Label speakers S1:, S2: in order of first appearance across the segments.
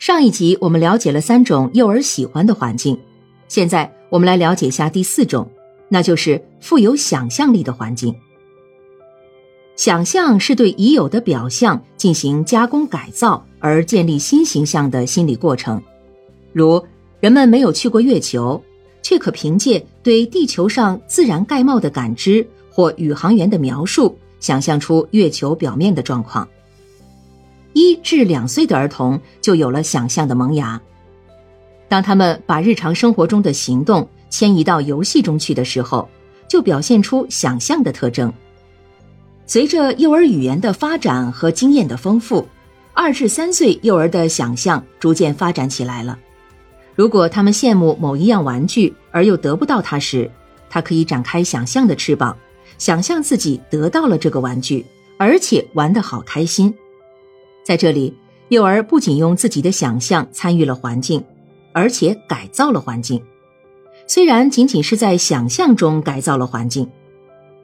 S1: 上一集我们了解了三种幼儿喜欢的环境，现在我们来了解一下第四种，那就是富有想象力的环境。想象是对已有的表象进行加工改造而建立新形象的心理过程，如人们没有去过月球，却可凭借对地球上自然概貌的感知或宇航员的描述，想象出月球表面的状况。一至两岁的儿童就有了想象的萌芽。当他们把日常生活中的行动迁移到游戏中去的时候，就表现出想象的特征。随着幼儿语言的发展和经验的丰富，二至三岁幼儿的想象逐渐发展起来了。如果他们羡慕某一样玩具而又得不到它时，他可以展开想象的翅膀，想象自己得到了这个玩具，而且玩得好开心。在这里，幼儿不仅用自己的想象参与了环境，而且改造了环境。虽然仅仅是在想象中改造了环境，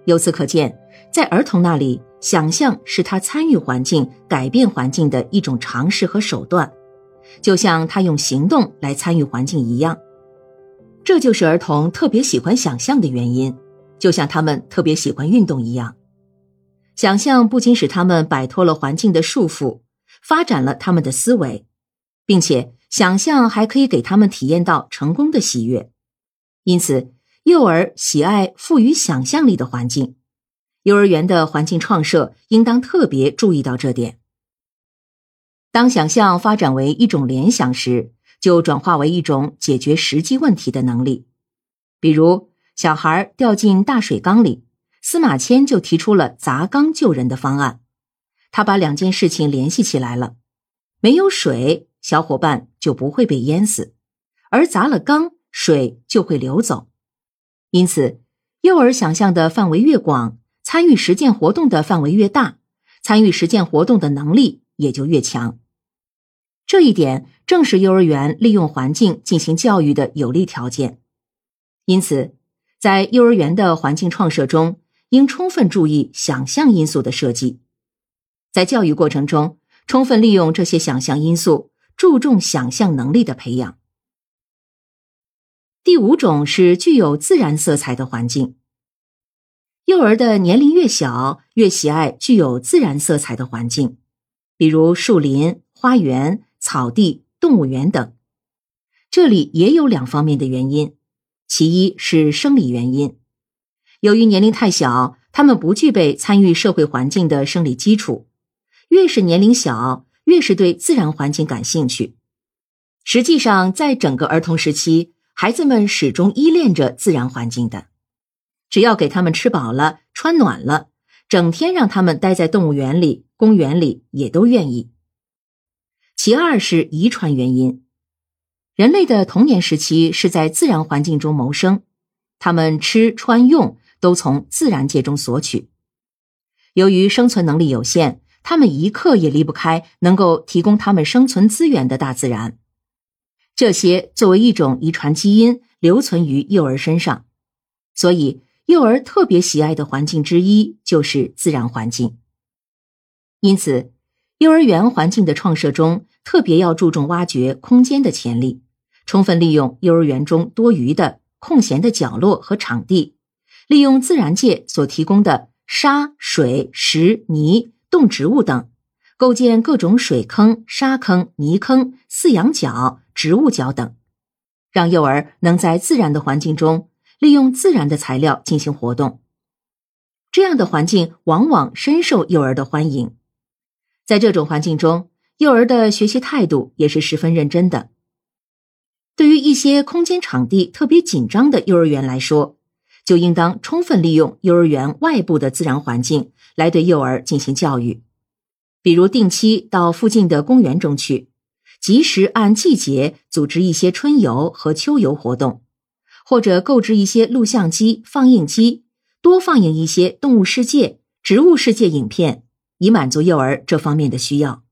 S1: 由此可见，在儿童那里，想象是他参与环境、改变环境的一种尝试和手段，就像他用行动来参与环境一样。这就是儿童特别喜欢想象的原因，就像他们特别喜欢运动一样。想象不仅使他们摆脱了环境的束缚。发展了他们的思维，并且想象还可以给他们体验到成功的喜悦，因此幼儿喜爱富于想象力的环境。幼儿园的环境创设应当特别注意到这点。当想象发展为一种联想时，就转化为一种解决实际问题的能力。比如，小孩掉进大水缸里，司马迁就提出了砸缸救人的方案。他把两件事情联系起来了：没有水，小伙伴就不会被淹死；而砸了缸，水就会流走。因此，幼儿想象的范围越广，参与实践活动的范围越大，参与实践活动的能力也就越强。这一点正是幼儿园利用环境进行教育的有利条件。因此，在幼儿园的环境创设中，应充分注意想象因素的设计。在教育过程中，充分利用这些想象因素，注重想象能力的培养。第五种是具有自然色彩的环境。幼儿的年龄越小，越喜爱具有自然色彩的环境，比如树林、花园、草地、动物园等。这里也有两方面的原因，其一是生理原因，由于年龄太小，他们不具备参与社会环境的生理基础。越是年龄小，越是对自然环境感兴趣。实际上，在整个儿童时期，孩子们始终依恋着自然环境的。只要给他们吃饱了、穿暖了，整天让他们待在动物园里、公园里，也都愿意。其二是遗传原因。人类的童年时期是在自然环境中谋生，他们吃穿用都从自然界中索取。由于生存能力有限。他们一刻也离不开能够提供他们生存资源的大自然，这些作为一种遗传基因留存于幼儿身上，所以幼儿特别喜爱的环境之一就是自然环境。因此，幼儿园环境的创设中特别要注重挖掘空间的潜力，充分利用幼儿园中多余的空闲的角落和场地，利用自然界所提供的沙、水、石、泥。动植物等，构建各种水坑、沙坑、泥坑、饲养角、植物角等，让幼儿能在自然的环境中利用自然的材料进行活动。这样的环境往往深受幼儿的欢迎。在这种环境中，幼儿的学习态度也是十分认真的。对于一些空间场地特别紧张的幼儿园来说，就应当充分利用幼儿园外部的自然环境。来对幼儿进行教育，比如定期到附近的公园中去，及时按季节组织一些春游和秋游活动，或者购置一些录像机、放映机，多放映一些动物世界、植物世界影片，以满足幼儿这方面的需要。